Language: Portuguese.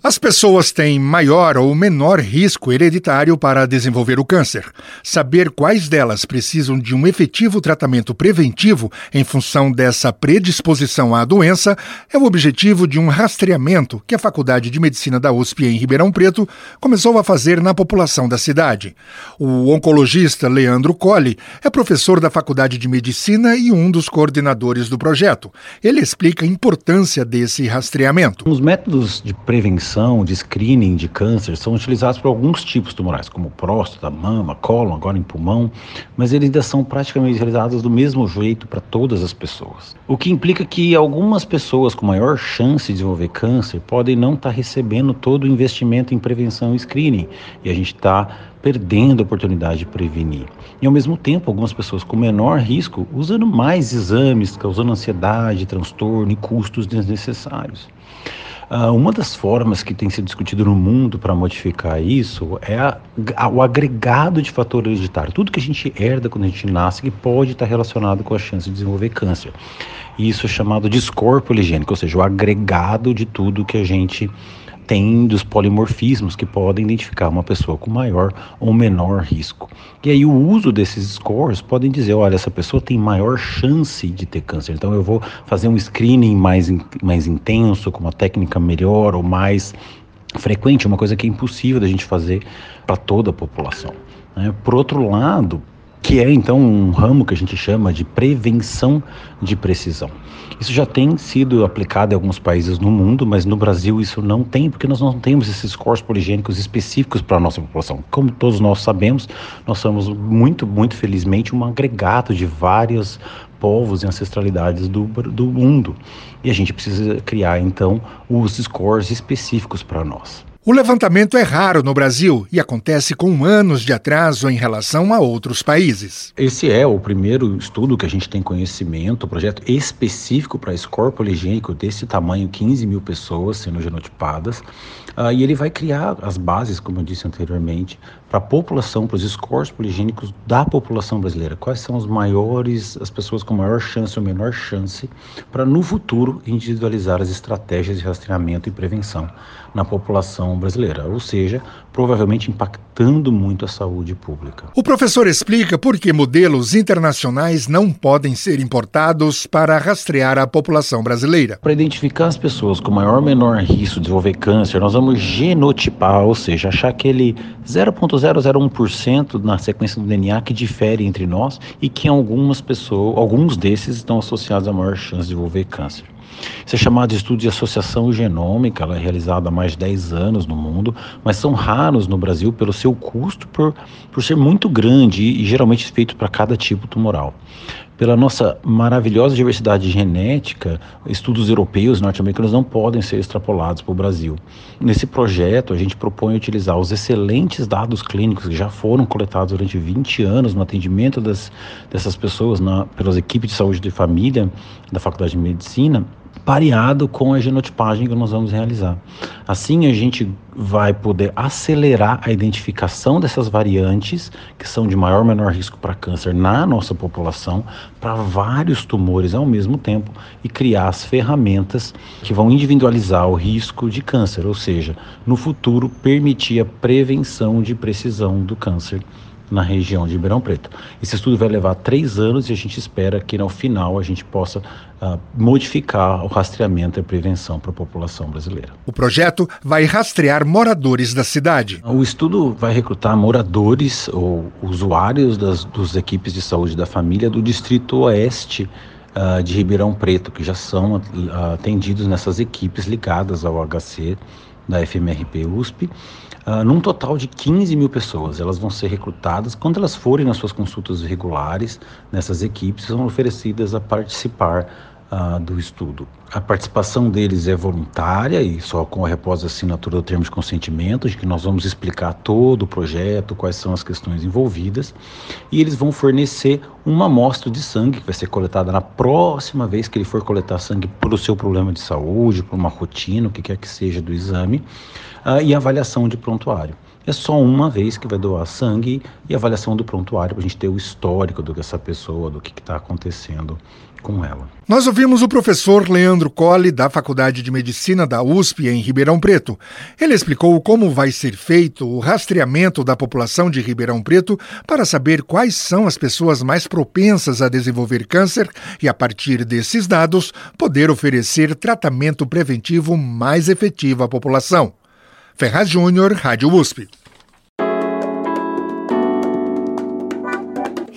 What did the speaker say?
As pessoas têm maior ou menor risco hereditário para desenvolver o câncer. Saber quais delas precisam de um efetivo tratamento preventivo em função dessa predisposição à doença é o objetivo de um rastreamento que a Faculdade de Medicina da USP em Ribeirão Preto começou a fazer na população da cidade. O oncologista Leandro Colli é professor da Faculdade de Medicina e um dos coordenadores do projeto. Ele explica a importância desse rastreamento. Os métodos de prevenção de screening de câncer são utilizados para alguns tipos tumorais, como próstata, mama, cólon, agora em pulmão, mas eles ainda são praticamente realizados do mesmo jeito para todas as pessoas. O que implica que algumas pessoas com maior chance de desenvolver câncer podem não estar tá recebendo todo o investimento em prevenção e screening, e a gente está perdendo a oportunidade de prevenir. E ao mesmo tempo, algumas pessoas com menor risco usando mais exames, causando ansiedade, transtorno e custos desnecessários. Uh, uma das formas que tem sido discutido no mundo para modificar isso é a, a, o agregado de fator hereditário. Tudo que a gente herda quando a gente nasce que pode estar relacionado com a chance de desenvolver câncer. Isso é chamado de score poligênico, ou seja, o agregado de tudo que a gente tem dos polimorfismos que podem identificar uma pessoa com maior ou menor risco. E aí o uso desses scores podem dizer, olha, essa pessoa tem maior chance de ter câncer. Então eu vou fazer um screening mais, mais intenso, com uma técnica melhor ou mais frequente, uma coisa que é impossível da gente fazer para toda a população. Né? Por outro lado, que é então um ramo que a gente chama de prevenção de precisão. Isso já tem sido aplicado em alguns países no mundo, mas no Brasil isso não tem, porque nós não temos esses corpos poligênicos específicos para a nossa população. Como todos nós sabemos, nós somos muito, muito felizmente um agregado de vários povos e ancestralidades do, do mundo. E a gente precisa criar então os scores específicos para nós. O levantamento é raro no Brasil e acontece com anos de atraso em relação a outros países. Esse é o primeiro estudo que a gente tem conhecimento, um projeto específico para score poligênico desse tamanho, 15 mil pessoas sendo genotipadas. Uh, e ele vai criar as bases, como eu disse anteriormente, para a população, para os scores poligênicos da população brasileira. Quais são os maiores, as pessoas com maior chance ou menor chance, para no futuro individualizar as estratégias de rastreamento e prevenção na população brasileira, ou seja, provavelmente impactando muito a saúde pública. O professor explica por que modelos internacionais não podem ser importados para rastrear a população brasileira. Para identificar as pessoas com maior ou menor risco de desenvolver câncer, nós vamos genotipar, ou seja, achar aquele 0,001% na sequência do DNA que difere entre nós e que algumas pessoas, alguns desses estão associados a maior chance de desenvolver câncer. Isso é chamado de estudo de associação genômica, ela é realizada há mais de 10 anos no mundo, mas são raros no Brasil pelo seu custo, por, por ser muito grande e, e geralmente feito para cada tipo tumoral pela nossa maravilhosa diversidade genética, estudos europeus e norte-americanos não podem ser extrapolados para o Brasil. Nesse projeto, a gente propõe utilizar os excelentes dados clínicos que já foram coletados durante 20 anos no atendimento das, dessas pessoas na, pelas equipes de saúde de família da Faculdade de Medicina pareado com a genotipagem que nós vamos realizar. Assim, a gente vai poder acelerar a identificação dessas variantes, que são de maior ou menor risco para câncer na nossa população, para vários tumores ao mesmo tempo e criar as ferramentas que vão individualizar o risco de câncer, ou seja, no futuro permitir a prevenção de precisão do câncer na região de Ribeirão Preto. Esse estudo vai levar três anos e a gente espera que no final a gente possa uh, modificar o rastreamento e prevenção para a população brasileira. O projeto vai rastrear moradores da cidade. O estudo vai recrutar moradores ou usuários das dos equipes de saúde da família do Distrito Oeste uh, de Ribeirão Preto, que já são uh, atendidos nessas equipes ligadas ao HC da FMRP USP, uh, num total de 15 mil pessoas. Elas vão ser recrutadas quando elas forem nas suas consultas regulares nessas equipes, são oferecidas a participar uh, do estudo. A participação deles é voluntária e só com a repósito de assinatura do termo de consentimento, de que nós vamos explicar todo o projeto, quais são as questões envolvidas, e eles vão fornecer uma amostra de sangue que vai ser coletada na próxima vez que ele for coletar sangue pelo seu problema de saúde, por uma rotina, o que quer que seja do exame, uh, e avaliação de prontuário. É só uma vez que vai doar sangue e avaliação do prontuário para a gente ter o histórico do que essa pessoa, do que está acontecendo com ela. Nós ouvimos o professor Leandro Colli, da Faculdade de Medicina da USP, em Ribeirão Preto. Ele explicou como vai ser feito o rastreamento da população de Ribeirão Preto para saber quais são as pessoas mais propensas a desenvolver câncer e, a partir desses dados, poder oferecer tratamento preventivo mais efetivo à população. Ferraz Júnior, Rádio USP.